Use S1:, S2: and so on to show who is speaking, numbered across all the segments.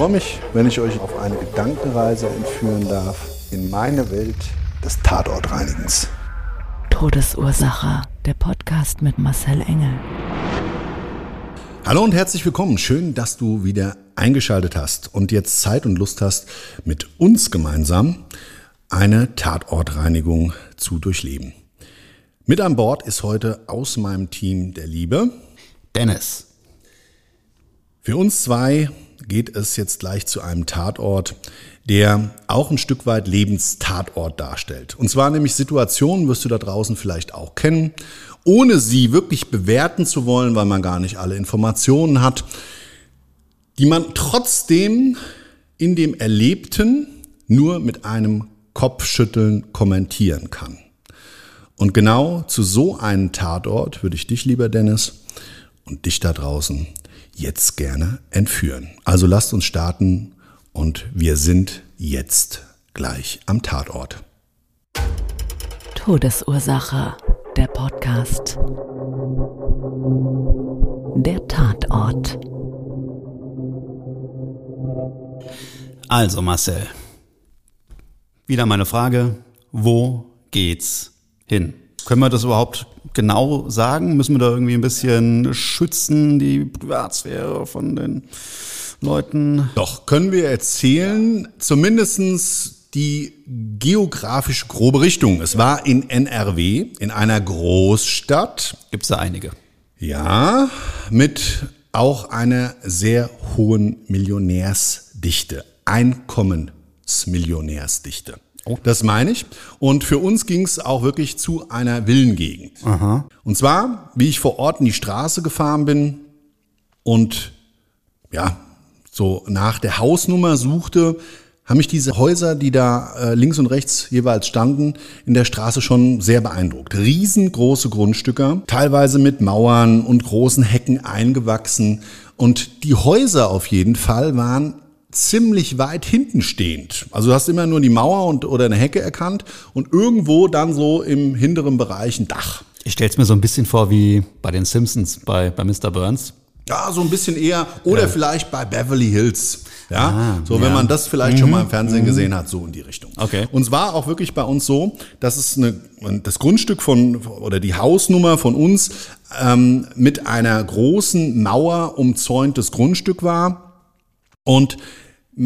S1: Ich freue mich, wenn ich euch auf eine Gedankenreise entführen darf in meine Welt des Tatortreinigens.
S2: Todesursache. Der Podcast mit Marcel Engel.
S1: Hallo und herzlich willkommen. Schön, dass du wieder eingeschaltet hast und jetzt Zeit und Lust hast, mit uns gemeinsam eine Tatortreinigung zu durchleben. Mit an Bord ist heute aus meinem Team der Liebe
S3: Dennis.
S1: Für uns zwei geht es jetzt gleich zu einem Tatort, der auch ein Stück weit Lebenstatort darstellt. Und zwar nämlich Situationen, wirst du da draußen vielleicht auch kennen, ohne sie wirklich bewerten zu wollen, weil man gar nicht alle Informationen hat, die man trotzdem in dem Erlebten nur mit einem Kopfschütteln kommentieren kann. Und genau zu so einem Tatort würde ich dich, lieber Dennis, und dich da draußen jetzt gerne entführen. Also lasst uns starten und wir sind jetzt gleich am Tatort.
S2: Todesursache. Der Podcast. Der Tatort.
S4: Also Marcel, wieder meine Frage, wo geht's hin? Können wir das überhaupt genau sagen? Müssen wir da irgendwie ein bisschen schützen, die Privatsphäre von den Leuten?
S1: Doch, können wir erzählen, zumindestens die geografisch grobe Richtung. Es war in NRW, in einer Großstadt.
S4: Gibt's da einige?
S1: Ja, mit auch einer sehr hohen Millionärsdichte, Einkommensmillionärsdichte. Das meine ich. Und für uns ging es auch wirklich zu einer Villengegend.
S4: Aha.
S1: Und zwar, wie ich vor Ort in die Straße gefahren bin und ja, so nach der Hausnummer suchte, haben mich diese Häuser, die da äh, links und rechts jeweils standen, in der Straße schon sehr beeindruckt. Riesengroße Grundstücke, teilweise mit Mauern und großen Hecken eingewachsen. Und die Häuser auf jeden Fall waren ziemlich weit hinten stehend. Also du hast immer nur die Mauer und, oder eine Hecke erkannt und irgendwo dann so im hinteren Bereich ein Dach.
S4: Ich stelle es mir so ein bisschen vor wie bei den Simpsons, bei, bei Mr. Burns.
S1: Ja, so ein bisschen eher. Oder ja. vielleicht bei Beverly Hills. Ja,
S4: Ah,
S1: so
S4: ja.
S1: wenn man das vielleicht schon mal im Fernsehen gesehen hat, so in die Richtung.
S4: Okay.
S1: Und es war auch wirklich bei uns so, dass es eine, das Grundstück von oder die Hausnummer von uns ähm, mit einer großen Mauer umzäuntes Grundstück war und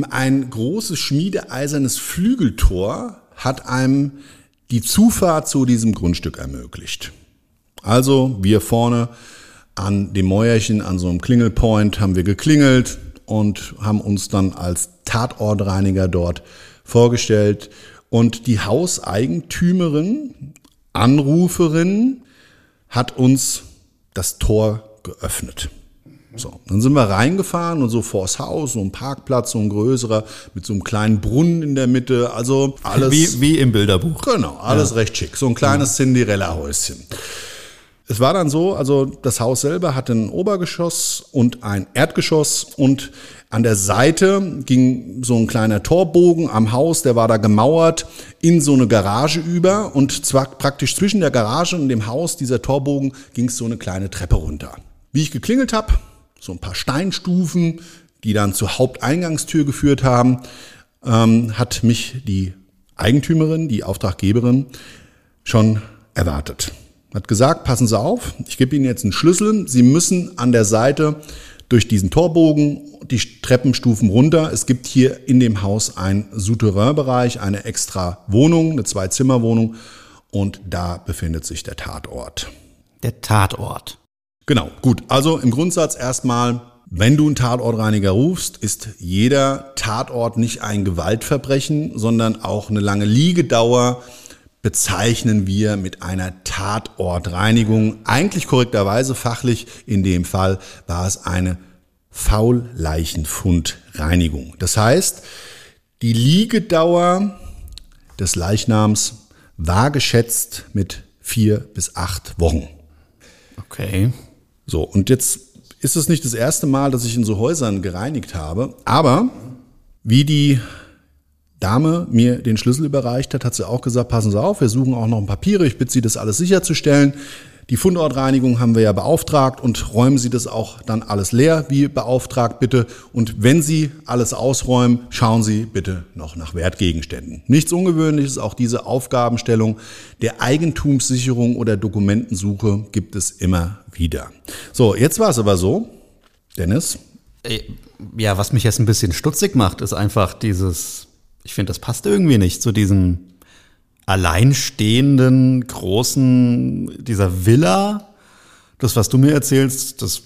S1: ein großes schmiedeeisernes Flügeltor hat einem die Zufahrt zu diesem Grundstück ermöglicht. Also wir vorne an dem Mäuerchen, an so einem Klingelpoint haben wir geklingelt und haben uns dann als Tatortreiniger dort vorgestellt. Und die Hauseigentümerin, Anruferin, hat uns das Tor geöffnet. So, dann sind wir reingefahren und so vors Haus, so ein Parkplatz, so ein größerer, mit so einem kleinen Brunnen in der Mitte. Also alles.
S4: Wie, wie im Bilderbuch.
S1: Genau, alles recht schick. So ein kleines Cinderella-Häuschen. Es war dann so, also das Haus selber hatte ein Obergeschoss und ein Erdgeschoss und an der Seite ging so ein kleiner Torbogen am Haus, der war da gemauert in so eine Garage über und zwar praktisch zwischen der Garage und dem Haus, dieser Torbogen, ging es so eine kleine Treppe runter. Wie ich geklingelt habe, so ein paar Steinstufen, die dann zur Haupteingangstür geführt haben, ähm, hat mich die Eigentümerin, die Auftraggeberin schon erwartet. Hat gesagt, passen Sie auf, ich gebe Ihnen jetzt einen Schlüssel. Sie müssen an der Seite durch diesen Torbogen die Treppenstufen runter. Es gibt hier in dem Haus einen Souterrain-Bereich, eine extra Wohnung, eine Zwei-Zimmer-Wohnung und da befindet sich der Tatort.
S4: Der Tatort.
S1: Genau, gut. Also im Grundsatz erstmal, wenn du einen Tatortreiniger rufst, ist jeder Tatort nicht ein Gewaltverbrechen, sondern auch eine lange Liegedauer bezeichnen wir mit einer Tatortreinigung. Eigentlich korrekterweise fachlich in dem Fall war es eine Faulleichenfundreinigung. Das heißt, die Liegedauer des Leichnams war geschätzt mit vier bis acht Wochen.
S4: Okay.
S1: So, und jetzt ist es nicht das erste Mal, dass ich in so Häusern gereinigt habe, aber wie die Dame mir den Schlüssel überreicht hat, hat sie auch gesagt, passen Sie auf, wir suchen auch noch ein Papiere, ich bitte Sie, das alles sicherzustellen. Die Fundortreinigung haben wir ja beauftragt und räumen Sie das auch dann alles leer, wie beauftragt bitte. Und wenn Sie alles ausräumen, schauen Sie bitte noch nach Wertgegenständen. Nichts Ungewöhnliches, auch diese Aufgabenstellung der Eigentumssicherung oder Dokumentensuche gibt es immer wieder. So, jetzt war es aber so, Dennis.
S4: Äh, ja, was mich jetzt ein bisschen stutzig macht, ist einfach dieses ich finde, das passt irgendwie nicht zu diesem alleinstehenden, großen, dieser Villa. Das, was du mir erzählst, das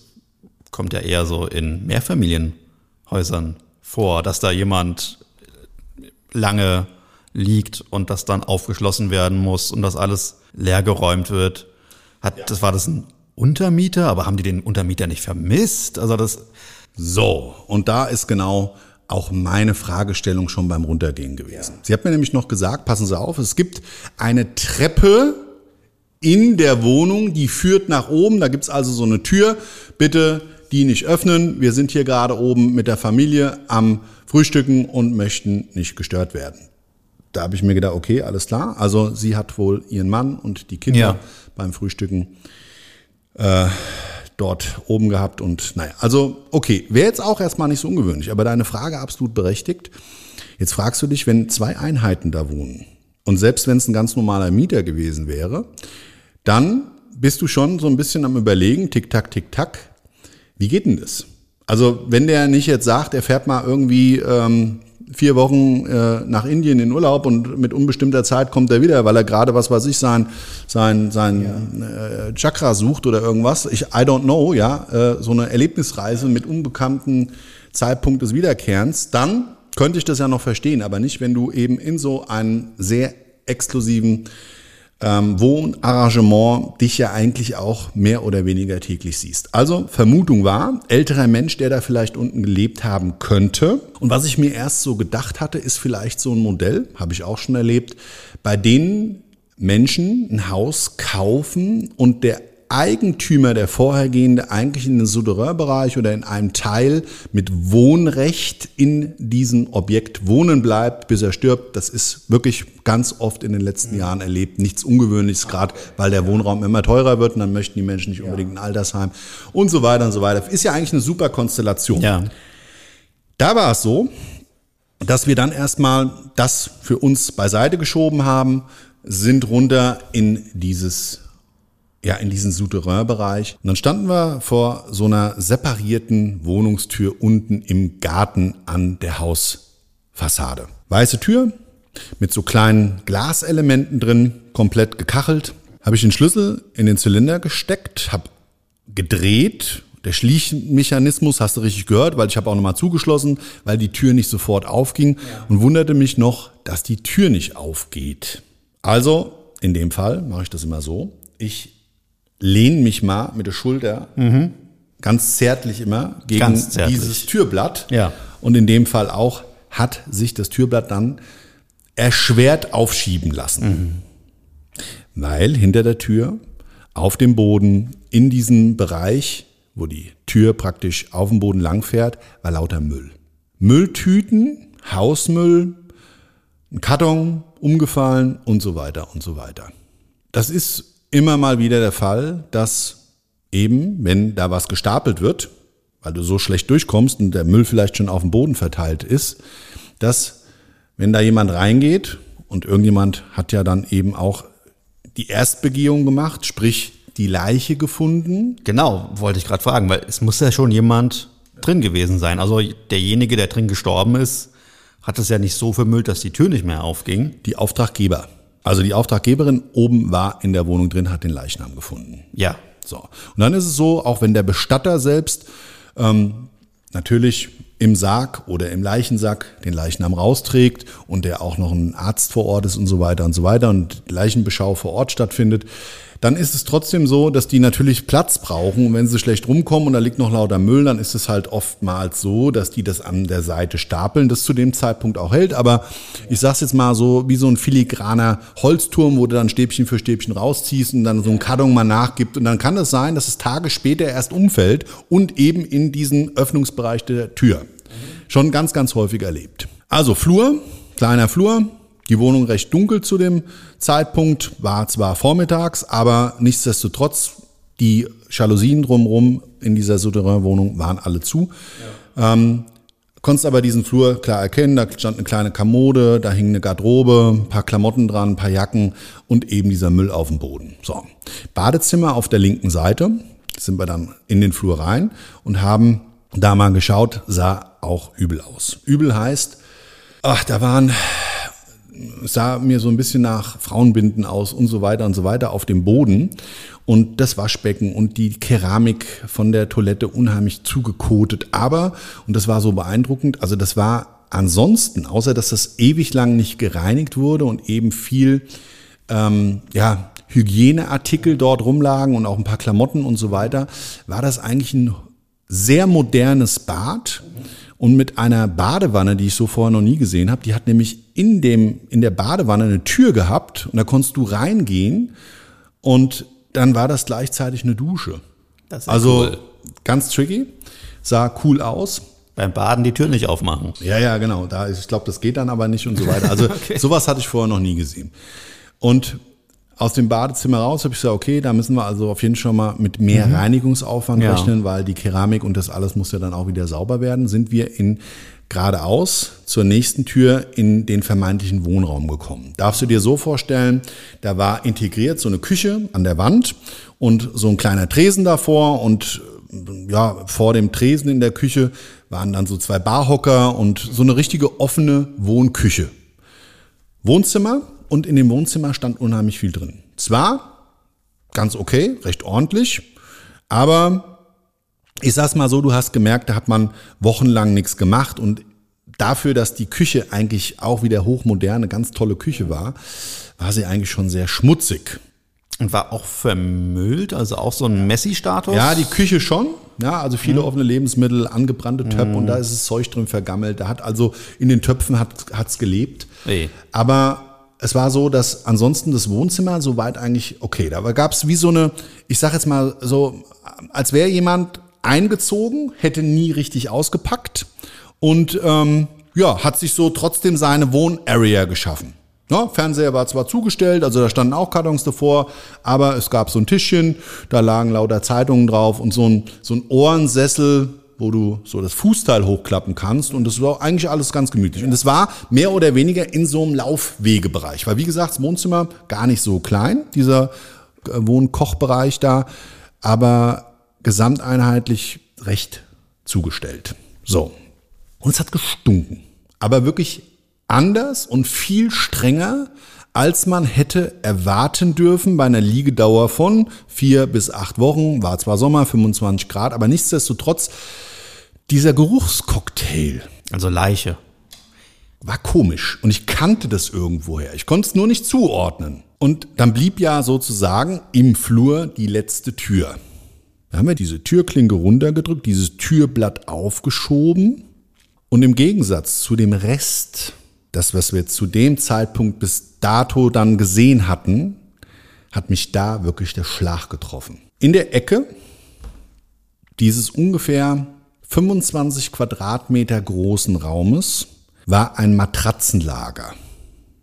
S4: kommt ja eher so in Mehrfamilienhäusern vor, dass da jemand lange liegt und das dann aufgeschlossen werden muss und das alles leergeräumt wird. Hat, das war das ein Untermieter, aber haben die den Untermieter nicht vermisst? Also das.
S1: So, und da ist genau auch meine Fragestellung schon beim Runtergehen gewesen. Sie hat mir nämlich noch gesagt, passen Sie auf, es gibt eine Treppe in der Wohnung, die führt nach oben. Da gibt's also so eine Tür. Bitte die nicht öffnen. Wir sind hier gerade oben mit der Familie am Frühstücken und möchten nicht gestört werden. Da habe ich mir gedacht, okay, alles klar. Also sie hat wohl ihren Mann und die Kinder ja. beim Frühstücken äh, dort oben gehabt und naja, also okay, wäre jetzt auch erstmal nicht so ungewöhnlich, aber deine Frage absolut berechtigt. Jetzt fragst du dich, wenn zwei Einheiten da wohnen und selbst wenn es ein ganz normaler Mieter gewesen wäre, dann bist du schon so ein bisschen am überlegen, tick tack, tick tack, wie geht denn das? Also wenn der nicht jetzt sagt, er fährt mal irgendwie ähm, vier Wochen äh, nach Indien in Urlaub und mit unbestimmter Zeit kommt er wieder, weil er gerade, was weiß ich, sein, sein, sein ja. äh, Chakra sucht oder irgendwas. Ich, I don't know, ja, äh, so eine Erlebnisreise mit unbekannten Zeitpunkt des Wiederkehrens, dann könnte ich das ja noch verstehen, aber nicht, wenn du eben in so einen sehr exklusiven ähm, Wohnarrangement dich ja eigentlich auch mehr oder weniger täglich siehst. Also Vermutung war, älterer Mensch, der da vielleicht unten gelebt haben könnte. Und was ich mir erst so gedacht hatte, ist vielleicht so ein Modell, habe ich auch schon erlebt, bei denen Menschen ein Haus kaufen und der Eigentümer, der vorhergehende, eigentlich in den Souterrain-Bereich oder in einem Teil mit Wohnrecht in diesem Objekt wohnen bleibt, bis er stirbt. Das ist wirklich ganz oft in den letzten mhm. Jahren erlebt. Nichts Ungewöhnliches, gerade weil der Wohnraum immer teurer wird und dann möchten die Menschen nicht unbedingt ein Altersheim und so weiter und so weiter. Ist ja eigentlich eine super Konstellation.
S4: Ja.
S1: Da war es so, dass wir dann erstmal das für uns beiseite geschoben haben, sind runter in dieses ja, in diesen Souterrain-Bereich. Und dann standen wir vor so einer separierten Wohnungstür unten im Garten an der Hausfassade. Weiße Tür mit so kleinen Glaselementen drin, komplett gekachelt. Habe ich den Schlüssel in den Zylinder gesteckt, habe gedreht. Der Schließmechanismus hast du richtig gehört, weil ich habe auch nochmal zugeschlossen, weil die Tür nicht sofort aufging und wunderte mich noch, dass die Tür nicht aufgeht. Also, in dem Fall mache ich das immer so. Ich lehne mich mal mit der Schulter mhm. ganz zärtlich immer gegen zärtlich. dieses Türblatt.
S4: Ja.
S1: Und in dem Fall auch hat sich das Türblatt dann erschwert aufschieben lassen. Mhm. Weil hinter der Tür auf dem Boden in diesem Bereich, wo die Tür praktisch auf dem Boden langfährt, war lauter Müll. Mülltüten, Hausmüll, ein Karton umgefallen und so weiter und so weiter. Das ist immer mal wieder der Fall, dass eben, wenn da was gestapelt wird, weil du so schlecht durchkommst und der Müll vielleicht schon auf dem Boden verteilt ist, dass wenn da jemand reingeht und irgendjemand hat ja dann eben auch die Erstbegehung gemacht, sprich die Leiche gefunden.
S4: Genau, wollte ich gerade fragen, weil es muss ja schon jemand drin gewesen sein. Also derjenige, der drin gestorben ist, hat es ja nicht so vermüllt, dass die Tür nicht mehr aufging.
S1: Die Auftraggeber. Also die Auftraggeberin oben war in der Wohnung drin, hat den Leichnam gefunden.
S4: Ja.
S1: So. Und dann ist es so, auch wenn der Bestatter selbst ähm, natürlich im Sarg oder im Leichensack den Leichnam rausträgt und der auch noch ein Arzt vor Ort ist und so weiter und so weiter und Leichenbeschau vor Ort stattfindet, dann ist es trotzdem so, dass die natürlich Platz brauchen. Und wenn sie schlecht rumkommen und da liegt noch lauter Müll, dann ist es halt oftmals so, dass die das an der Seite stapeln, das zu dem Zeitpunkt auch hält. Aber ich sag's jetzt mal so, wie so ein filigraner Holzturm, wo du dann Stäbchen für Stäbchen rausziehst und dann so ein Karton mal nachgibt. Und dann kann es sein, dass es Tage später erst umfällt und eben in diesen Öffnungsbereich der Tür. Schon ganz, ganz häufig erlebt. Also Flur, kleiner Flur, die Wohnung recht dunkel zu dem Zeitpunkt, war zwar vormittags, aber nichtsdestotrotz, die Jalousien drumherum in dieser Souterrain-Wohnung waren alle zu. Ja. Ähm, konntest aber diesen Flur klar erkennen, da stand eine kleine Kommode, da hing eine Garderobe, ein paar Klamotten dran, ein paar Jacken und eben dieser Müll auf dem Boden. So. Badezimmer auf der linken Seite, sind wir dann in den Flur rein und haben da mal geschaut, sah auch übel aus. Übel heißt, ach, da waren sah mir so ein bisschen nach Frauenbinden aus und so weiter und so weiter auf dem Boden. Und das Waschbecken und die Keramik von der Toilette unheimlich zugekotet. Aber, und das war so beeindruckend, also das war ansonsten, außer dass das ewig lang nicht gereinigt wurde und eben viel, ähm, ja, Hygieneartikel dort rumlagen und auch ein paar Klamotten und so weiter, war das eigentlich ein sehr modernes Bad und mit einer Badewanne, die ich so vorher noch nie gesehen habe. Die hat nämlich in, dem, in der Badewanne eine Tür gehabt und da konntest du reingehen und dann war das gleichzeitig eine Dusche. also cool. ganz tricky, sah cool aus.
S4: Beim Baden die Tür nicht aufmachen.
S1: Ja, ja, genau. Da, ich glaube, das geht dann aber nicht und so weiter. Also okay. sowas hatte ich vorher noch nie gesehen. Und aus dem Badezimmer raus habe ich gesagt, okay, da müssen wir also auf jeden Fall schon mal mit mehr mhm. Reinigungsaufwand ja. rechnen, weil die Keramik und das alles muss ja dann auch wieder sauber werden. Sind wir in geradeaus zur nächsten Tür in den vermeintlichen Wohnraum gekommen. Darfst du dir so vorstellen, da war integriert so eine Küche an der Wand und so ein kleiner Tresen davor und ja, vor dem Tresen in der Küche waren dann so zwei Barhocker und so eine richtige offene Wohnküche. Wohnzimmer, und in dem Wohnzimmer stand unheimlich viel drin. Zwar ganz okay, recht ordentlich, aber ich sag's mal so, du hast gemerkt, da hat man wochenlang nichts gemacht und dafür, dass die Küche eigentlich auch wieder hochmoderne, ganz tolle Küche war, war sie eigentlich schon sehr schmutzig.
S4: Und war auch vermüllt, also auch so ein Messi-Status?
S1: Ja, die Küche schon. Ja, also viele mhm. offene Lebensmittel, angebrannte Töpfe mhm. und da ist das Zeug drin vergammelt. Da hat also in den Töpfen hat hat's gelebt. Nee. Aber es war so, dass ansonsten das Wohnzimmer soweit eigentlich okay. Da gab es wie so eine, ich sag jetzt mal so, als wäre jemand eingezogen, hätte nie richtig ausgepackt und ähm, ja, hat sich so trotzdem seine Wohnarea geschaffen. Ja, Fernseher war zwar zugestellt, also da standen auch Kartons davor, aber es gab so ein Tischchen, da lagen lauter Zeitungen drauf und so ein, so ein Ohrensessel, wo du so das Fußteil hochklappen kannst und das war eigentlich alles ganz gemütlich. Und es war mehr oder weniger in so einem Laufwegebereich, weil wie gesagt, das Wohnzimmer gar nicht so klein, dieser äh, Wohnkochbereich da, aber gesamteinheitlich recht zugestellt. So. Und es hat gestunken. Aber wirklich anders und viel strenger, als man hätte erwarten dürfen bei einer Liegedauer von vier bis acht Wochen. War zwar Sommer, 25 Grad, aber nichtsdestotrotz dieser Geruchscocktail.
S4: Also Leiche.
S1: War komisch und ich kannte das irgendwoher. Ich konnte es nur nicht zuordnen. Und dann blieb ja sozusagen im Flur die letzte Tür. Da haben wir diese Türklinke runtergedrückt, dieses Türblatt aufgeschoben. Und im Gegensatz zu dem Rest, das, was wir zu dem Zeitpunkt bis dato dann gesehen hatten, hat mich da wirklich der Schlag getroffen. In der Ecke dieses ungefähr 25 Quadratmeter großen Raumes war ein Matratzenlager.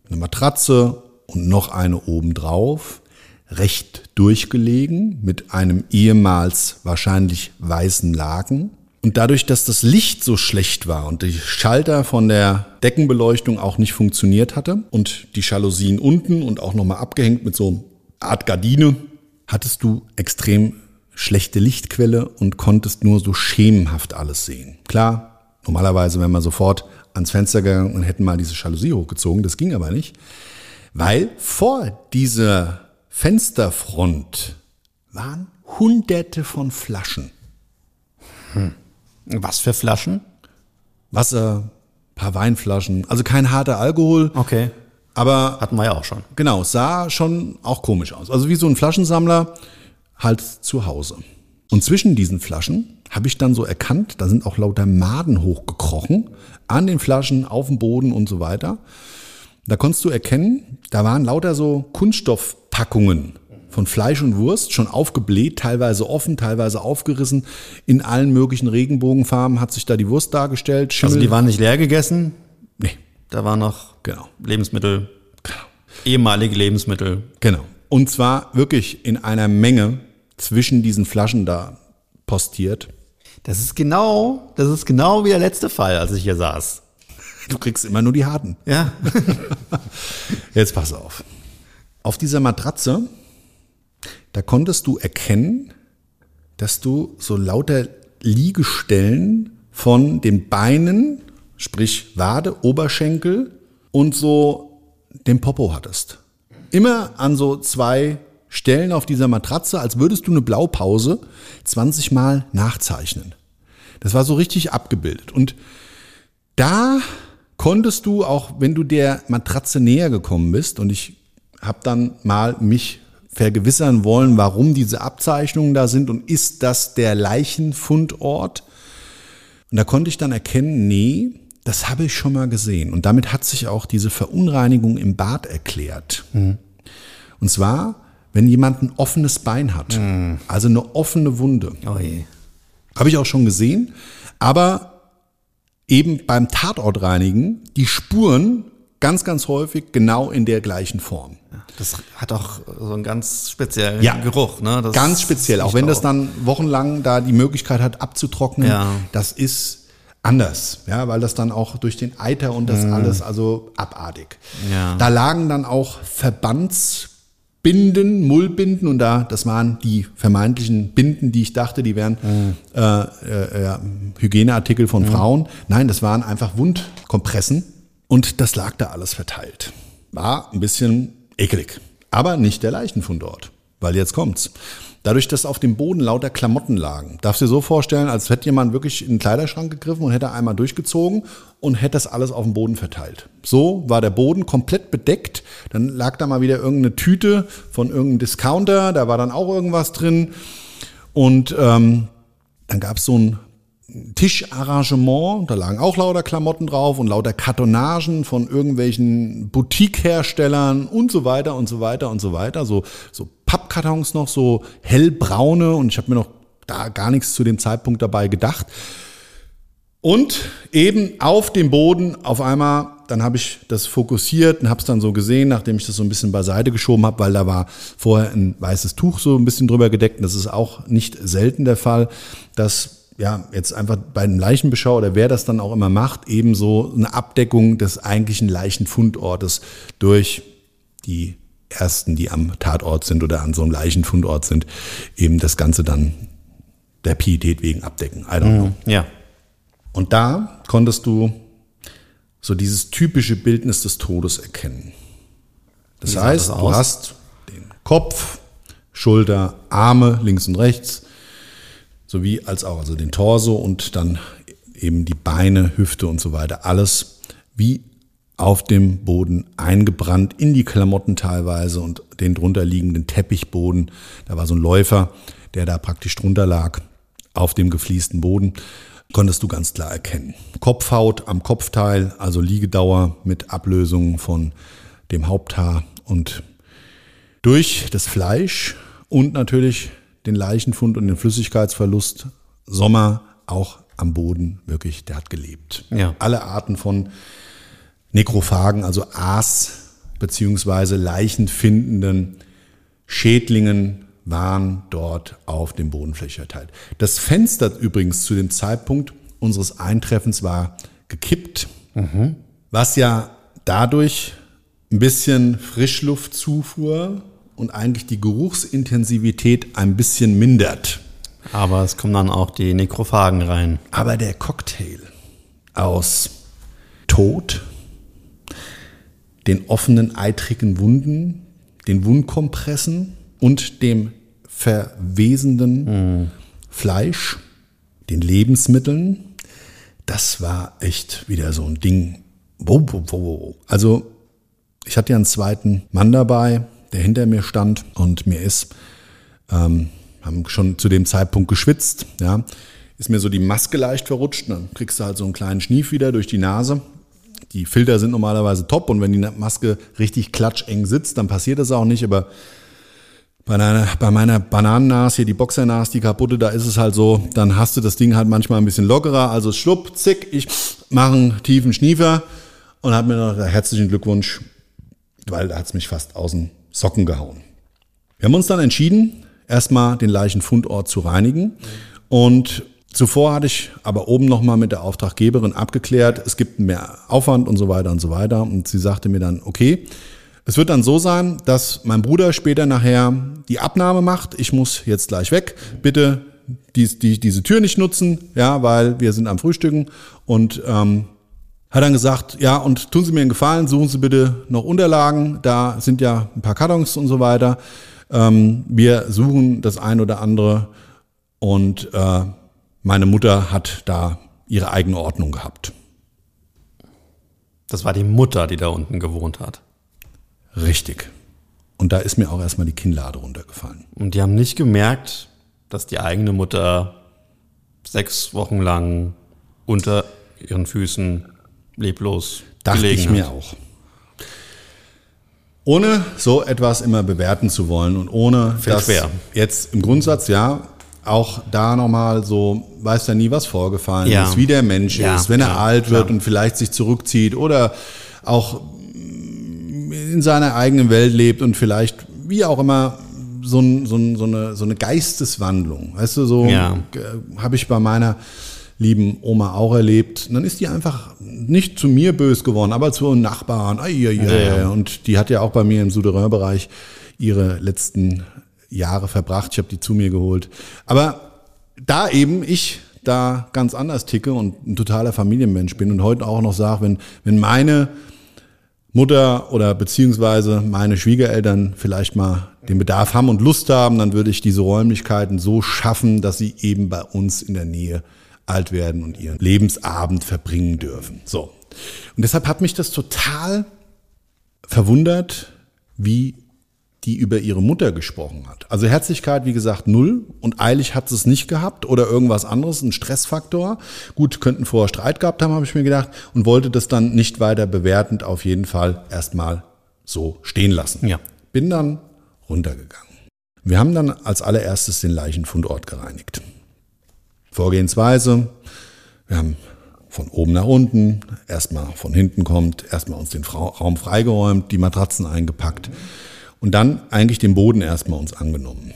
S1: Eine Matratze und noch eine obendrauf, recht durchgelegen mit einem ehemals wahrscheinlich weißen Laken. Und dadurch, dass das Licht so schlecht war und die Schalter von der Deckenbeleuchtung auch nicht funktioniert hatte und die Jalousien unten und auch nochmal abgehängt mit so einer Art Gardine hattest du extrem schlechte Lichtquelle und konntest nur so schemenhaft alles sehen. Klar, normalerweise wären wir sofort ans Fenster gegangen und hätten mal diese Jalousie hochgezogen. Das ging aber nicht, weil vor dieser Fensterfront waren hunderte von Flaschen.
S4: Was für Flaschen?
S1: Wasser, paar Weinflaschen, also kein harter Alkohol,
S4: Okay.
S1: aber
S4: Hatten wir ja auch schon.
S1: genau, sah schon auch komisch aus. Also wie so ein Flaschensammler halt zu Hause. Und zwischen diesen Flaschen habe ich dann so erkannt, da sind auch lauter Maden hochgekrochen, an den Flaschen, auf dem Boden und so weiter. Da konntest du erkennen, da waren lauter so Kunststoffpackungen von Fleisch und Wurst, schon aufgebläht, teilweise offen, teilweise aufgerissen. In allen möglichen Regenbogenfarben hat sich da die Wurst dargestellt. Schimmel.
S4: Also die waren nicht leer gegessen,
S1: nee,
S4: da waren noch
S1: genau.
S4: Lebensmittel, ehemalige Lebensmittel.
S1: Genau. Und zwar wirklich in einer Menge zwischen diesen Flaschen da postiert.
S4: Das ist genau, das ist genau wie der letzte Fall, als ich hier saß.
S1: Du kriegst immer nur die harten.
S4: Ja.
S1: Jetzt pass auf. Auf dieser Matratze, da konntest du erkennen, dass du so lauter Liegestellen von den Beinen, sprich Wade, Oberschenkel und so dem Popo hattest. Immer an so zwei Stellen auf dieser Matratze, als würdest du eine Blaupause 20 Mal nachzeichnen. Das war so richtig abgebildet. Und da konntest du, auch wenn du der Matratze näher gekommen bist, und ich habe dann mal mich vergewissern wollen, warum diese Abzeichnungen da sind und ist das der Leichenfundort? Und da konnte ich dann erkennen, nee, das habe ich schon mal gesehen. Und damit hat sich auch diese Verunreinigung im Bad erklärt. Und zwar, wenn jemand ein offenes Bein hat, also eine offene Wunde.
S4: Oh.
S1: Habe ich auch schon gesehen. Aber eben beim Tatortreinigen die Spuren ganz, ganz häufig genau in der gleichen Form.
S4: Das hat auch so einen ganz speziellen
S1: Ja.
S4: Geruch, ne? Das
S1: Ganz speziell, auch wenn das dann wochenlang da die Möglichkeit hat abzutrocknen,
S4: Ja.
S1: das ist anders, ja, weil das dann auch durch den Eiter und das alles, also abartig.
S4: Mhm. Ja.
S1: Da lagen dann auch Verbandsbinden, Mullbinden und da, das waren die vermeintlichen Binden, die ich dachte, die wären
S4: Mhm.
S1: äh, äh, ja, Hygieneartikel von Frauen. Nein, das waren einfach Wundkompressen und das lag da alles verteilt. War ein bisschen eklig, aber nicht der Leichenfundort, weil jetzt kommt's. Dadurch, dass auf dem Boden lauter Klamotten lagen, darfst du dir so vorstellen, als hätte jemand wirklich in den Kleiderschrank gegriffen und hätte einmal durchgezogen und hätte das alles auf dem Boden verteilt. So war der Boden komplett bedeckt. Dann lag da mal wieder irgendeine Tüte von irgendeinem Discounter, da war dann auch irgendwas drin. Und ähm, dann gab es so ein Tischarrangement, da lagen auch lauter Klamotten drauf und lauter Kartonagen von irgendwelchen Boutique-Herstellern und so weiter und so weiter und so weiter. So, so Pappkartons noch, so hellbraune und ich habe mir noch da gar nichts zu dem Zeitpunkt dabei gedacht. Und eben auf dem Boden auf einmal, dann habe ich das fokussiert und habe es dann so gesehen, nachdem ich das so ein bisschen beiseite geschoben habe, weil da war vorher ein weißes Tuch so ein bisschen drüber gedeckt. Und das ist auch nicht selten der Fall, dass ja jetzt einfach bei einem Leichenbeschau oder wer das dann auch immer macht, eben so eine Abdeckung des eigentlichen Leichenfundortes durch die ersten, die am Tatort sind oder an so einem Leichenfundort sind, eben das Ganze dann der Pietät wegen abdecken. I don't know.
S4: Ja.
S1: Und da konntest du so dieses typische Bildnis des Todes erkennen. Das heißt,
S4: das
S1: du hast den Kopf, Schulter, Arme links und rechts, sowie als auch also den Torso und dann eben die Beine, Hüfte und so weiter. Alles wie auf dem Boden eingebrannt, in die Klamotten teilweise und den drunter liegenden Teppichboden. Da war so ein Läufer, der da praktisch drunter lag, auf dem gefliesten Boden. Konntest du ganz klar erkennen. Kopfhaut am Kopfteil, also Liegedauer mit Ablösung von dem Haupthaar und durch das Fleisch und natürlich den Leichenfund und den Flüssigkeitsverlust, Sommer auch am Boden wirklich, der hat gelebt.
S4: Ja.
S1: Alle Arten von Nekrophagen, also Aas beziehungsweise leichenfindenden Schädlingen waren dort auf dem Bodenfläche verteilt. Das Fenster übrigens zu dem Zeitpunkt unseres Eintreffens war gekippt, was ja dadurch ein bisschen Frischluftzufuhr und eigentlich die Geruchsintensivität ein bisschen mindert.
S4: Aber es kommen dann auch die Nekrophagen rein.
S1: Aber der Cocktail aus Tod, den offenen eitrigen Wunden, den Wundkompressen und dem verwesenden Fleisch, den Lebensmitteln, das war echt wieder so ein Ding. Also ich hatte ja einen zweiten Mann dabei, der hinter mir stand und mir ist, ähm, haben schon zu dem Zeitpunkt geschwitzt, ja, ist mir so die Maske leicht verrutscht, dann kriegst du halt so einen kleinen Schnief wieder durch die Nase. Die Filter sind normalerweise top und wenn die Maske richtig klatscheng sitzt, dann passiert das auch nicht, aber bei, einer, bei meiner Bananennas, hier die Boxernas, die kaputte, da ist es halt so, dann hast du das Ding halt manchmal ein bisschen lockerer, also schlupp, zick, ich mache einen tiefen Schniefer und habe mir noch herzlichen Glückwunsch, weil da hat's mich fast aus den Socken gehauen. Wir haben uns dann entschieden, erstmal den Leichenfundort zu reinigen und Zuvor hatte ich aber oben nochmal mit der Auftraggeberin abgeklärt, es gibt mehr Aufwand und so weiter und so weiter. Und sie sagte mir dann, okay, es wird dann so sein, dass mein Bruder später nachher die Abnahme macht. Ich muss jetzt gleich weg. Bitte die, die, diese Tür nicht nutzen, ja, weil wir sind am Frühstücken. Und ähm, hat dann gesagt, ja, und tun Sie mir einen Gefallen, suchen Sie bitte noch Unterlagen. Da sind ja ein paar Kartons und so weiter. Ähm, wir suchen das ein oder andere und äh, meine Mutter hat da ihre eigene Ordnung gehabt.
S4: Das war die Mutter, die da unten gewohnt hat.
S1: Richtig. Und da ist mir auch erstmal die Kinnlade runtergefallen.
S4: Und die haben nicht gemerkt, dass die eigene Mutter sechs Wochen lang unter ihren Füßen leblos
S1: Dachte
S4: gelegen
S1: ich
S4: hat.
S1: mir auch. Ohne so etwas immer bewerten zu wollen und ohne
S4: Fällt
S1: dass
S4: schwer.
S1: jetzt im Grundsatz, ja, auch da nochmal so, weiß ja nie, was vorgefallen
S4: Ja.
S1: ist, wie der Mensch
S4: Ja,
S1: ist, wenn er alt wird und vielleicht sich zurückzieht oder auch in seiner eigenen Welt lebt und vielleicht, wie auch immer, so, ein, so, ein, so, eine, so eine Geisteswandlung. Weißt du, so
S4: Ja.
S1: habe ich bei meiner lieben Oma auch erlebt. Und dann ist die einfach nicht zu mir bös geworden, aber zu Nachbarn. Ai, ai, ai.
S4: Ja, ja.
S1: Und die hat ja auch bei mir im Souterrain-Bereich ihre letzten Jahre verbracht. Ich habe die zu mir geholt. Aber da eben ich da ganz anders ticke und ein totaler Familienmensch bin und heute auch noch sage, wenn, wenn meine Mutter oder beziehungsweise meine Schwiegereltern vielleicht mal den Bedarf haben und Lust haben, dann würde ich diese Räumlichkeiten so schaffen, dass sie eben bei uns in der Nähe alt werden und ihren Lebensabend verbringen dürfen. So. Und deshalb hat mich das total verwundert, wie die über ihre Mutter gesprochen hat. Also Herzlichkeit, wie gesagt, null und eilig hat sie es nicht gehabt oder irgendwas anderes, ein Stressfaktor. Gut, könnten vorher Streit gehabt haben, habe ich mir gedacht und wollte das dann nicht weiter bewertend auf jeden Fall erstmal so stehen lassen.
S4: Ja.
S1: Bin dann runtergegangen. Wir haben dann als allererstes den Leichenfundort gereinigt. Vorgehensweise, wir haben von oben nach unten, erstmal von hinten kommt, erstmal uns den Raum freigeräumt, die Matratzen eingepackt und dann eigentlich den Boden erstmal uns angenommen.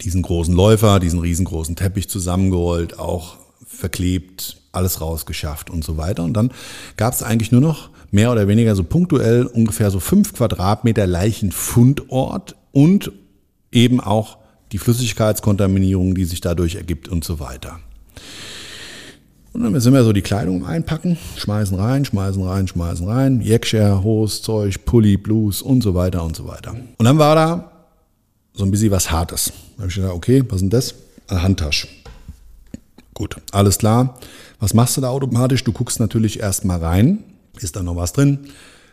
S1: Diesen großen Läufer, diesen riesengroßen Teppich zusammengerollt, auch verklebt, alles rausgeschafft und so weiter. Und dann gab es eigentlich nur noch mehr oder weniger so punktuell ungefähr so fünf Quadratmeter Leichenfundort und eben auch die Flüssigkeitskontaminierung, die sich dadurch ergibt und so weiter. Und dann sind wir so die Kleidung einpacken, schmeißen rein, schmeißen rein, schmeißen rein, Jackshare, Hose, Zeug, Pulli, Blues und so weiter und so weiter. Und dann war da so ein bisschen was Hartes. Da habe ich gedacht, okay, was ist denn das? Eine Handtasche. Gut, alles klar. Was machst du da automatisch? Du guckst natürlich erstmal rein. Ist da noch was drin?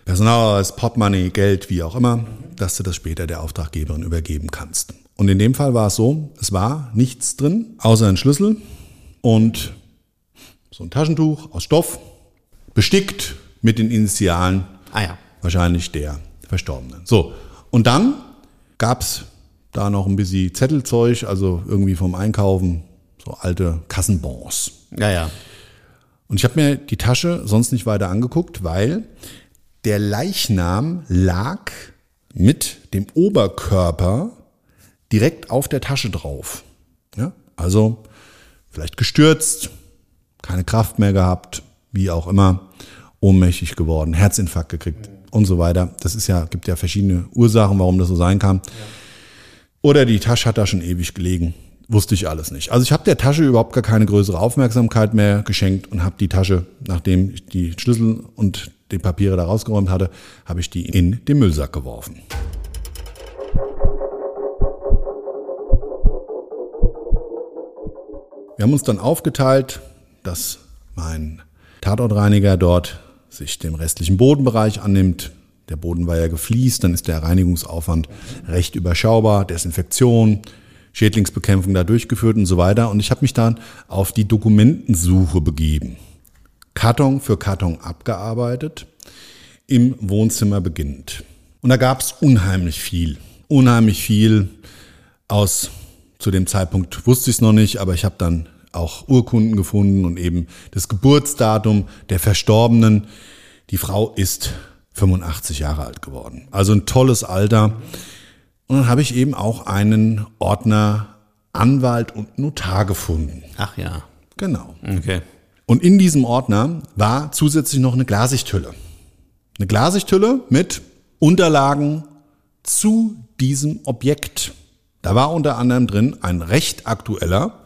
S1: Personalausweis, Portemonnaie, Geld, wie auch immer, dass du das später der Auftraggeberin übergeben kannst. Und in dem Fall war es so, es war nichts drin, außer ein Schlüssel und so ein Taschentuch aus Stoff, bestickt mit den Initialen
S4: Ah ja.
S1: wahrscheinlich der Verstorbenen. So, und dann gab's da noch ein bisschen Zettelzeug, also irgendwie vom Einkaufen, so alte Kassenbons.
S4: Ja, ja.
S1: Und ich habe mir die Tasche sonst nicht weiter angeguckt, weil der Leichnam lag mit dem Oberkörper direkt auf der Tasche drauf. Ja, also vielleicht gestürzt, keine Kraft mehr gehabt, wie auch immer, ohnmächtig geworden, Herzinfarkt gekriegt, und so weiter. Das ist ja, gibt ja verschiedene Ursachen, warum das so sein kann. Oder die Tasche hat da schon ewig gelegen. Wusste ich alles nicht. Also ich habe der Tasche überhaupt gar keine größere Aufmerksamkeit mehr geschenkt und habe die Tasche, nachdem ich die Schlüssel und die Papiere da rausgeräumt hatte, habe ich die in den Müllsack geworfen. Wir haben uns dann aufgeteilt, dass mein Tatortreiniger dort sich dem restlichen Bodenbereich annimmt. Der Boden war ja gefliest, dann ist der Reinigungsaufwand recht überschaubar, Desinfektion, Schädlingsbekämpfung da durchgeführt und so weiter. Und ich habe mich dann auf die Dokumentensuche begeben. Karton für Karton abgearbeitet, im Wohnzimmer beginnend. Und da gab es unheimlich viel, unheimlich viel aus, zu dem Zeitpunkt wusste ich es noch nicht, aber ich habe dann auch Urkunden gefunden und eben das Geburtsdatum der Verstorbenen. Die Frau ist 85 Jahre alt geworden. Also ein tolles Alter. Und dann habe ich eben auch einen Ordner Anwalt und Notar gefunden.
S4: Ach ja.
S1: Genau.
S4: Okay.
S1: Und in diesem Ordner war zusätzlich noch eine Glasichthülle. Eine Glasichthülle mit Unterlagen zu diesem Objekt. Da war unter anderem drin ein recht aktueller,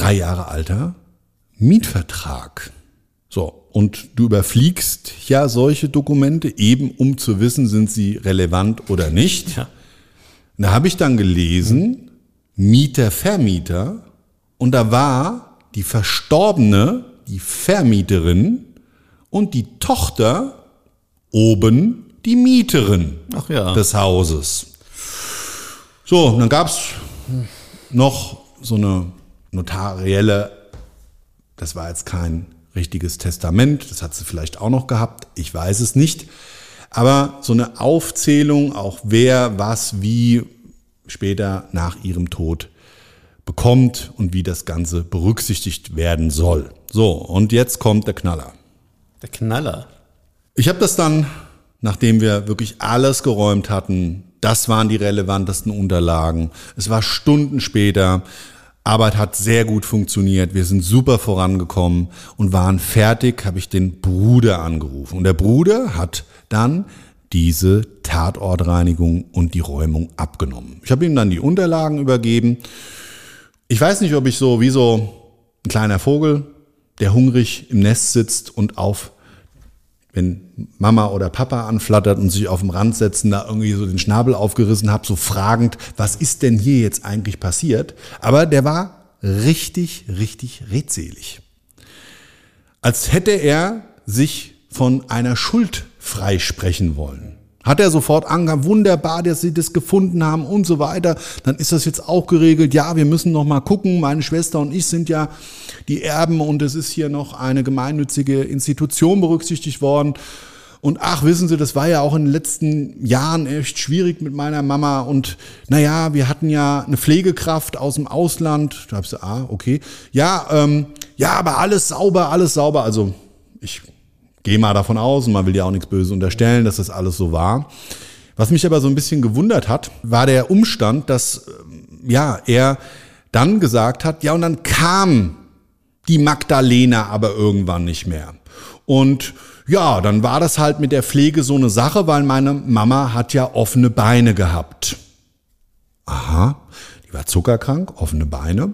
S1: drei Jahre alter Mietvertrag. So, und du überfliegst ja solche Dokumente eben, um zu wissen, sind sie relevant oder nicht.
S4: Ja.
S1: Da habe ich dann gelesen, Mieter, Vermieter, und da war die Verstorbene, die Vermieterin und die Tochter oben die Mieterin
S4: ja.
S1: des Hauses. So, dann gab's noch so eine notarielle, das war jetzt kein richtiges Testament, das hat sie vielleicht auch noch gehabt, ich weiß es nicht. Aber so eine Aufzählung, auch wer was wie später nach ihrem Tod bekommt und wie das Ganze berücksichtigt werden soll. So, und jetzt kommt der Knaller.
S4: Der Knaller.
S1: Ich habe das dann, nachdem wir wirklich alles geräumt hatten, das waren die relevantesten Unterlagen. Es war Stunden später. Arbeit hat sehr gut funktioniert. Wir sind super vorangekommen und waren fertig, habe ich den Bruder angerufen. Und der Bruder hat dann diese Tatortreinigung und die Räumung abgenommen. Ich habe ihm dann die Unterlagen übergeben. Ich weiß nicht, ob ich so wie so ein kleiner Vogel, der hungrig im Nest sitzt und auf wenn Mama oder Papa anflattert und sich auf dem Rand setzen, da irgendwie so den Schnabel aufgerissen habe, so fragend, was ist denn hier jetzt eigentlich passiert? Aber der war richtig, richtig redselig. Als hätte er sich von einer Schuld freisprechen wollen. Hat er sofort angefangen, wunderbar, dass sie das gefunden haben und so weiter. Dann ist das jetzt auch geregelt. Ja, wir müssen noch mal gucken. Meine Schwester und ich sind ja die Erben und es ist hier noch eine gemeinnützige Institution berücksichtigt worden. Und ach, wissen Sie, das war ja auch in den letzten Jahren echt schwierig mit meiner Mama. Und naja, wir hatten ja eine Pflegekraft aus dem Ausland. Da hab ich so, ah, okay. Ja, ähm, ja, aber alles sauber, alles sauber. Also ich gehe mal davon aus, und man will ja auch nichts Böses unterstellen, dass das alles so war. Was mich aber so ein bisschen gewundert hat, war der Umstand, dass ähm, ja er dann gesagt hat, ja und dann kam die Magdalena aber irgendwann nicht mehr. Und ja, dann war das halt mit der Pflege so eine Sache, weil meine Mama hat ja offene Beine gehabt. Aha, die war zuckerkrank, offene Beine,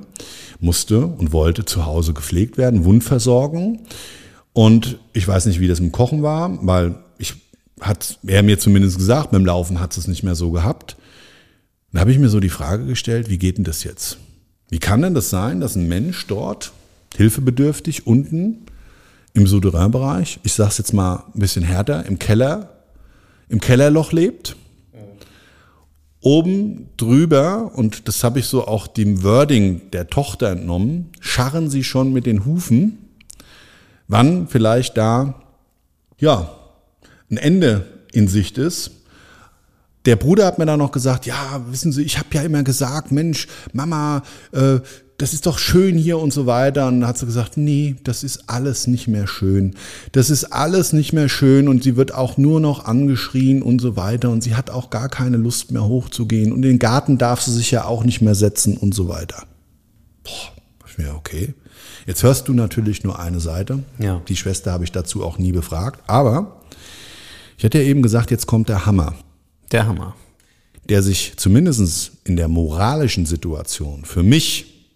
S1: musste und wollte zu Hause gepflegt werden, Wundversorgung. Und ich weiß nicht, wie das im Kochen war, weil ich hat er mir zumindest gesagt, beim Laufen hat es nicht mehr so gehabt. Dann habe ich mir so die Frage gestellt, wie geht denn das jetzt? Wie kann denn das sein, dass ein Mensch dort hilfebedürftig unten im Souterrain-Bereich, ich sage es jetzt mal ein bisschen härter, im Keller, im Kellerloch lebt? Oben drüber, und das habe ich so auch dem Wording der Tochter entnommen, scharren sie schon mit den Hufen wann vielleicht da, ja, ein Ende in Sicht ist. Der Bruder hat mir dann noch gesagt, ja, wissen Sie, ich habe ja immer gesagt, Mensch, Mama, äh, das ist doch schön hier und so weiter. Und dann hat sie gesagt, nee, das ist alles nicht mehr schön. Das ist alles nicht mehr schön und sie wird auch nur noch angeschrien und so weiter. Und sie hat auch gar keine Lust mehr hochzugehen. Und in den Garten darf sie sich ja auch nicht mehr setzen und so weiter. Boah, ich mir, okay. Jetzt hörst du natürlich nur eine Seite.
S4: Ja.
S1: Die Schwester habe ich dazu auch nie befragt. Aber Ich hatte ja eben gesagt, jetzt kommt der Hammer,
S4: Der Hammer.
S1: der sich zumindest in der moralischen Situation für mich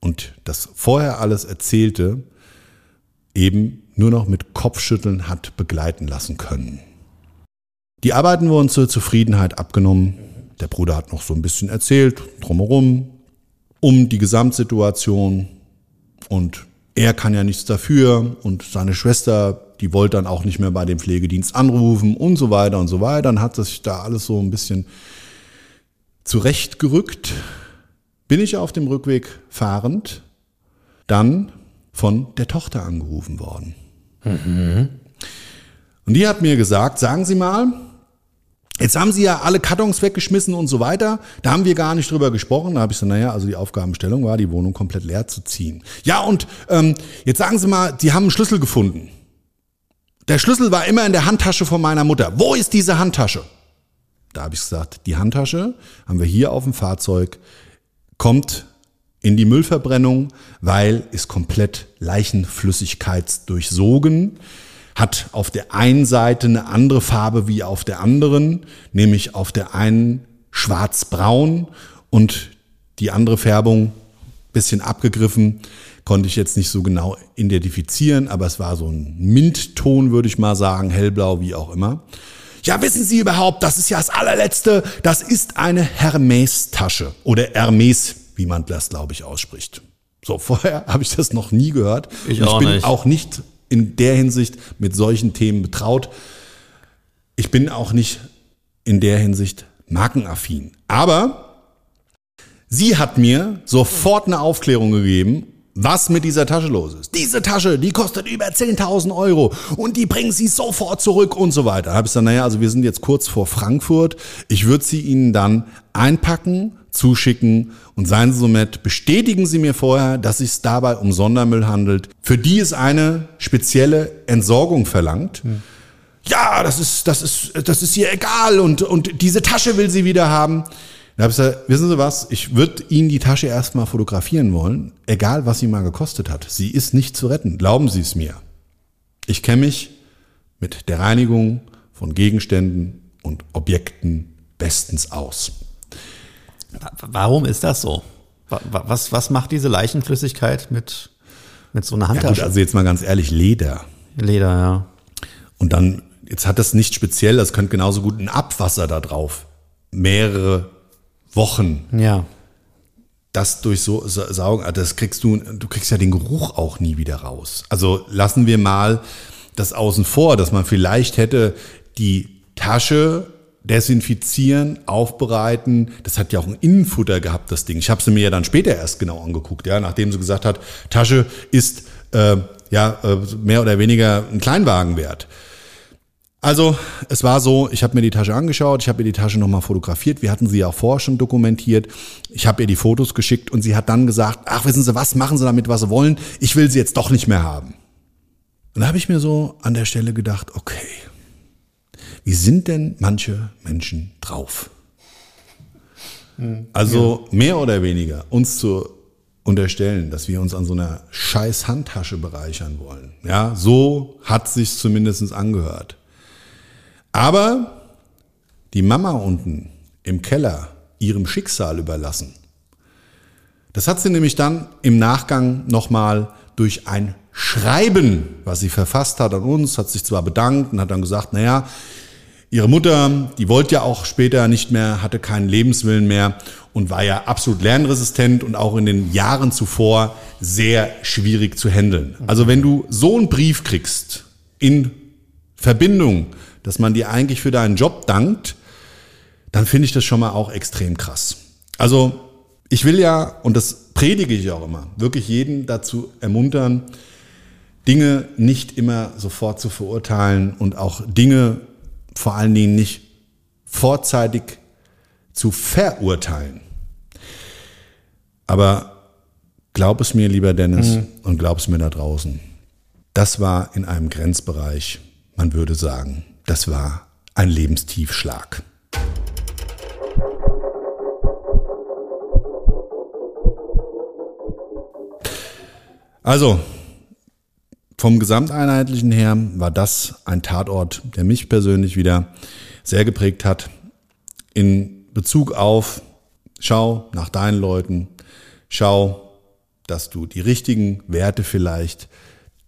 S1: und das vorher alles Erzählte eben nur noch mit Kopfschütteln hat begleiten lassen können. Die Arbeiten wurden zur Zufriedenheit abgenommen. Der Bruder hat noch so ein bisschen erzählt, drumherum, um die Gesamtsituation. Und er kann ja nichts dafür. Und seine Schwester, die wollte dann auch nicht mehr bei dem Pflegedienst anrufen und so weiter und so weiter. Dann hat sich da alles so ein bisschen zurechtgerückt. Bin ich auf dem Rückweg fahrend, dann von der Tochter angerufen worden. Und die hat mir gesagt, sagen Sie mal, Jetzt haben sie ja alle Kartons weggeschmissen und so weiter. Da haben wir gar nicht drüber gesprochen. Da habe ich so, naja, also die Aufgabenstellung war, die Wohnung komplett leer zu ziehen. Ja, und ähm, jetzt sagen Sie mal, Sie haben einen Schlüssel gefunden. Der Schlüssel war immer in der Handtasche von meiner Mutter. Wo ist diese Handtasche? Da habe ich gesagt, die Handtasche haben wir hier auf dem Fahrzeug, kommt in die Müllverbrennung, weil ist komplett leichenflüssigkeitsdurchsogen hat auf der einen Seite eine andere Farbe wie auf der anderen, nämlich auf der einen schwarz-braun und die andere Färbung bisschen abgegriffen, konnte ich jetzt nicht so genau identifizieren, aber es war so ein Mintton, würde ich mal sagen, hellblau, wie auch immer. Ja, wissen Sie überhaupt, das ist ja das allerletzte, das ist eine Hermes-Tasche oder Hermes, wie man das, glaube ich, ausspricht. So, vorher habe ich das noch nie gehört.
S4: Ich
S1: ich bin
S4: nicht.
S1: auch nicht in der Hinsicht mit solchen Themen betraut. Ich bin auch nicht in der Hinsicht markenaffin. Aber sie hat mir sofort eine Aufklärung gegeben, was mit dieser Tasche los ist. Diese Tasche, die kostet über 10.000 Euro und die bringen sie sofort zurück und so weiter. Da habe ich gesagt, naja, also wir sind jetzt kurz vor Frankfurt. Ich würde sie Ihnen dann einpacken, zuschicken und seien Sie so nett, bestätigen Sie mir vorher, dass es dabei um Sondermüll handelt, für die es eine spezielle Entsorgung verlangt. Ja, das ist, das ist, das ist ihr egal und, und diese Tasche will sie wieder haben. Da habe ich gesagt, wissen Sie was, ich würde Ihnen die Tasche erstmal fotografieren wollen, egal was sie mal gekostet hat. Sie ist nicht zu retten, glauben Sie es mir. Ich kenne mich mit der Reinigung von Gegenständen und Objekten bestens aus.
S4: Wa- Warum ist das so? Wa- wa- Was, was macht diese Leichenflüssigkeit mit, mit so einer
S1: Ja gut,
S4: Handtasche?
S1: also jetzt mal ganz ehrlich, Leder.
S4: Leder, ja.
S1: Und dann, jetzt hat das nicht speziell, das könnte genauso gut ein Abwasser da drauf. Mehrere Wochen.
S4: Ja.
S1: Das durch so Sa- Saugen, ah, das kriegst du, du kriegst ja den Geruch auch nie wieder raus. Also lassen wir mal das außen vor, dass man vielleicht hätte die Tasche desinfizieren, aufbereiten. Das hat ja auch ein Innenfutter gehabt, das Ding. Ich habe sie mir ja dann später erst genau angeguckt, ja, nachdem sie gesagt hat, Tasche ist äh, ja äh, mehr oder weniger ein Kleinwagen wert. Also, es war so, ich habe mir die Tasche angeschaut, ich habe ihr die Tasche nochmal fotografiert, wir hatten sie ja auch vorher schon dokumentiert, ich habe ihr die Fotos geschickt und sie hat dann gesagt, ach, wissen Sie was, machen Sie damit, was Sie wollen, ich will sie jetzt doch nicht mehr haben. Und da habe ich mir so an der Stelle gedacht, okay, wie sind denn manche Menschen drauf? Also mehr oder weniger uns zu unterstellen, dass wir uns an so einer scheiß Handtasche bereichern wollen. Ja, so hat sich's zumindest angehört. Aber die Mama unten im Keller ihrem Schicksal überlassen. Das hat sie nämlich dann im Nachgang nochmal durch ein Schreiben, was sie verfasst hat an uns, hat sich zwar bedankt und hat dann gesagt, naja, ihre Mutter, die wollte ja auch später nicht mehr, hatte keinen Lebenswillen mehr und war ja absolut lernresistent und auch in den Jahren zuvor sehr schwierig zu handeln. Also wenn du so einen Brief kriegst in Verbindung, dass man dir eigentlich für deinen Job dankt, dann finde ich das schon mal auch extrem krass. Also ich will ja, und das predige ich auch immer, wirklich jeden dazu ermuntern, Dinge nicht immer sofort zu verurteilen und auch Dinge vor allen Dingen nicht vorzeitig zu verurteilen. Aber glaub es mir, lieber Dennis, und glaub es mir da draußen, das war in einem Grenzbereich, man würde sagen, das war ein Lebenstiefschlag. Also, vom Gesamteinheitlichen her war das ein Tatort, der mich persönlich wieder sehr geprägt hat. In Bezug auf, schau nach deinen Leuten, schau, dass du die richtigen Werte vielleicht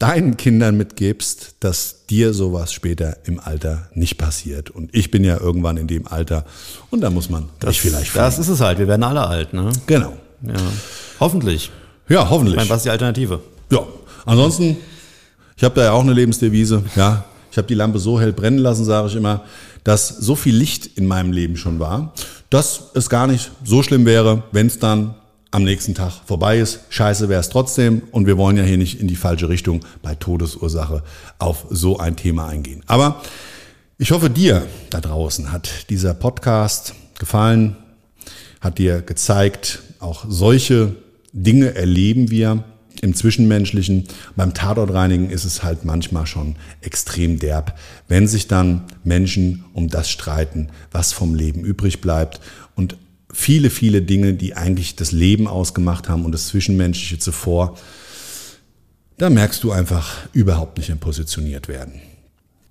S1: deinen Kindern mitgibst, dass dir sowas später im Alter nicht passiert. Und ich bin ja irgendwann in dem Alter und da muss man
S4: Das,
S1: mich vielleicht
S4: das
S1: fragen.
S4: ist es halt. Wir werden alle alt, ne?
S1: Genau.
S4: Ja. Hoffentlich.
S1: Ja,
S4: Ich
S1: hoffentlich.
S4: meine, was ist die Alternative?
S1: Ja, ansonsten, ich habe da ja auch eine Lebensdevise. Ja, ich habe die Lampe so hell brennen lassen, sage ich immer, dass so viel Licht in meinem Leben schon war, dass es gar nicht so schlimm wäre, wenn es dann am nächsten Tag vorbei ist. Scheiße wäre es trotzdem und wir wollen ja hier nicht in die falsche Richtung bei Todesursache auf so ein Thema eingehen. Aber ich hoffe, dir da draußen hat dieser Podcast gefallen, hat dir gezeigt, auch solche Dinge erleben wir im Zwischenmenschlichen. Beim Tatortreinigen ist es halt manchmal schon extrem derb, wenn sich dann Menschen um das streiten, was vom Leben übrig bleibt und viele, viele Dinge, die eigentlich das Leben ausgemacht haben und das Zwischenmenschliche zuvor, da merkst du einfach überhaupt nicht im Positioniert werden.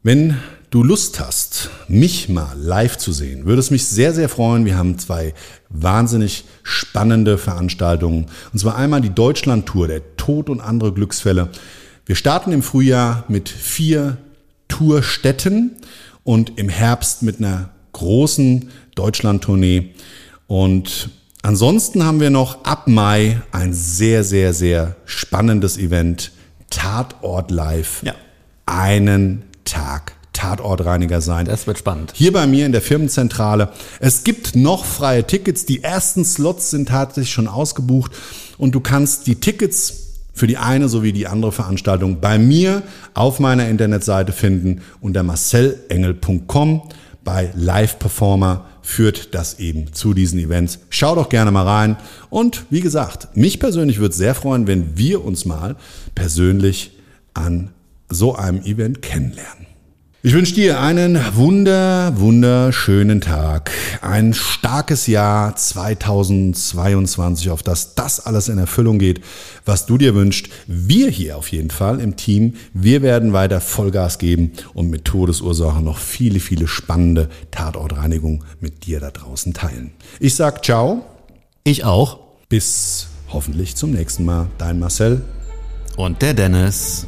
S1: Wenn du Lust hast, mich mal live zu sehen, würde es mich sehr, sehr freuen. Wir haben zwei wahnsinnig spannende Veranstaltungen. Und zwar einmal die Deutschland-Tour, der Tod und andere Glücksfälle. Wir starten im Frühjahr mit vier Tourstätten und im Herbst mit einer großen Deutschland-Tournee. Und ansonsten haben wir noch ab Mai ein sehr, sehr, sehr spannendes Event. Tatort Live.
S4: Ja.
S1: Einen Tag Tatortreiniger sein.
S4: Das wird spannend.
S1: Hier bei mir in der Firmenzentrale. Es gibt noch freie Tickets. Die ersten Slots sind tatsächlich schon ausgebucht und du kannst die Tickets für die eine sowie die andere Veranstaltung bei mir auf meiner Internetseite finden unter marcelengel.com bei Live Performer führt das eben zu diesen Events. Schau doch gerne mal rein. Und wie gesagt, mich persönlich würde es sehr freuen, wenn wir uns mal persönlich an so einem Event kennenlernen. Ich wünsche dir einen wunder, wunderschönen Tag, ein starkes Jahr 2022, auf das das alles in Erfüllung geht, was du dir wünschst. Wir hier auf jeden Fall im Team, wir werden weiter Vollgas geben und mit Todesursache noch viele, viele spannende Tatortreinigungen mit dir da draußen teilen. Ich sag ciao,
S4: Ich auch.
S1: bis hoffentlich zum nächsten Mal. Dein Marcel.
S4: Und der Dennis.